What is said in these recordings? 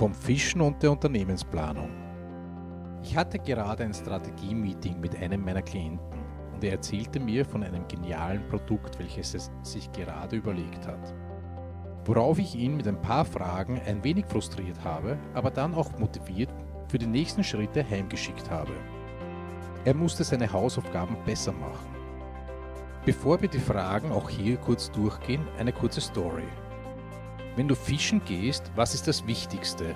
vom Fischen und der Unternehmensplanung. Ich hatte gerade ein Strategie-Meeting mit einem meiner Klienten und er erzählte mir von einem genialen Produkt, welches er sich gerade überlegt hat. Worauf ich ihn mit ein paar Fragen ein wenig frustriert habe, aber dann auch motiviert für die nächsten Schritte heimgeschickt habe. Er musste seine Hausaufgaben besser machen. Bevor wir die Fragen auch hier kurz durchgehen, eine kurze Story. Wenn du fischen gehst, was ist das Wichtigste?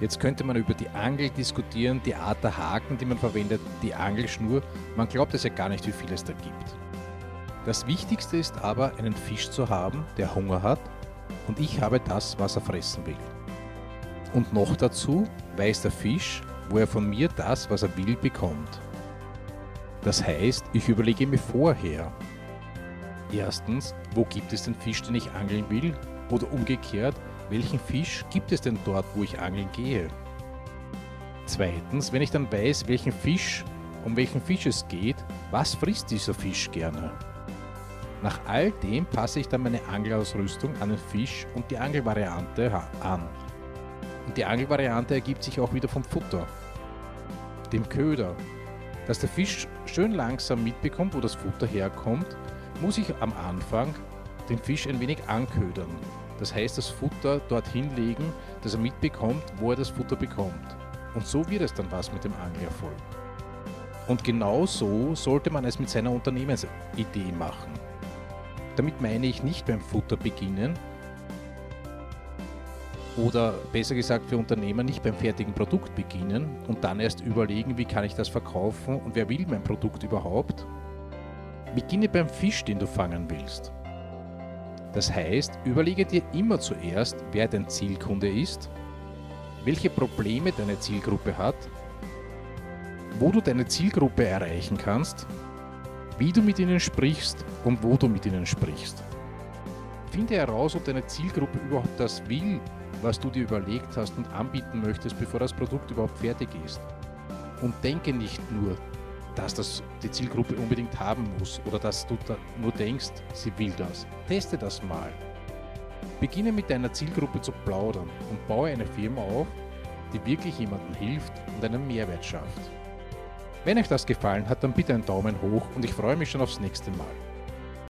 Jetzt könnte man über die Angel diskutieren, die Art der Haken, die man verwendet, die Angelschnur. Man glaubt es ja gar nicht, wie viel es da gibt. Das Wichtigste ist aber, einen Fisch zu haben, der Hunger hat und ich habe das, was er fressen will. Und noch dazu weiß der Fisch, wo er von mir das, was er will, bekommt. Das heißt, ich überlege mir vorher, Erstens, wo gibt es den Fisch, den ich angeln will? Oder umgekehrt, welchen Fisch gibt es denn dort, wo ich angeln gehe? Zweitens, wenn ich dann weiß, welchen Fisch, um welchen Fisch es geht, was frisst dieser Fisch gerne? Nach all dem passe ich dann meine Angelausrüstung an den Fisch und die Angelvariante an. Und die Angelvariante ergibt sich auch wieder vom Futter, dem Köder, dass der Fisch schön langsam mitbekommt, wo das Futter herkommt muss ich am Anfang den Fisch ein wenig anködern. Das heißt, das Futter dorthin legen, dass er mitbekommt, wo er das Futter bekommt. Und so wird es dann was mit dem Anglerfolg. Und genau so sollte man es mit seiner Unternehmensidee machen. Damit meine ich nicht beim Futter beginnen, oder besser gesagt für Unternehmer nicht beim fertigen Produkt beginnen und dann erst überlegen, wie kann ich das verkaufen und wer will mein Produkt überhaupt, Beginne beim Fisch, den du fangen willst. Das heißt, überlege dir immer zuerst, wer dein Zielkunde ist, welche Probleme deine Zielgruppe hat, wo du deine Zielgruppe erreichen kannst, wie du mit ihnen sprichst und wo du mit ihnen sprichst. Finde heraus, ob deine Zielgruppe überhaupt das will, was du dir überlegt hast und anbieten möchtest, bevor das Produkt überhaupt fertig ist. Und denke nicht nur, dass das die Zielgruppe unbedingt haben muss oder dass du da nur denkst, sie will das. Teste das mal. Beginne mit deiner Zielgruppe zu plaudern und baue eine Firma auf, die wirklich jemandem hilft und einen Mehrwert schafft. Wenn euch das gefallen hat, dann bitte einen Daumen hoch und ich freue mich schon aufs nächste Mal.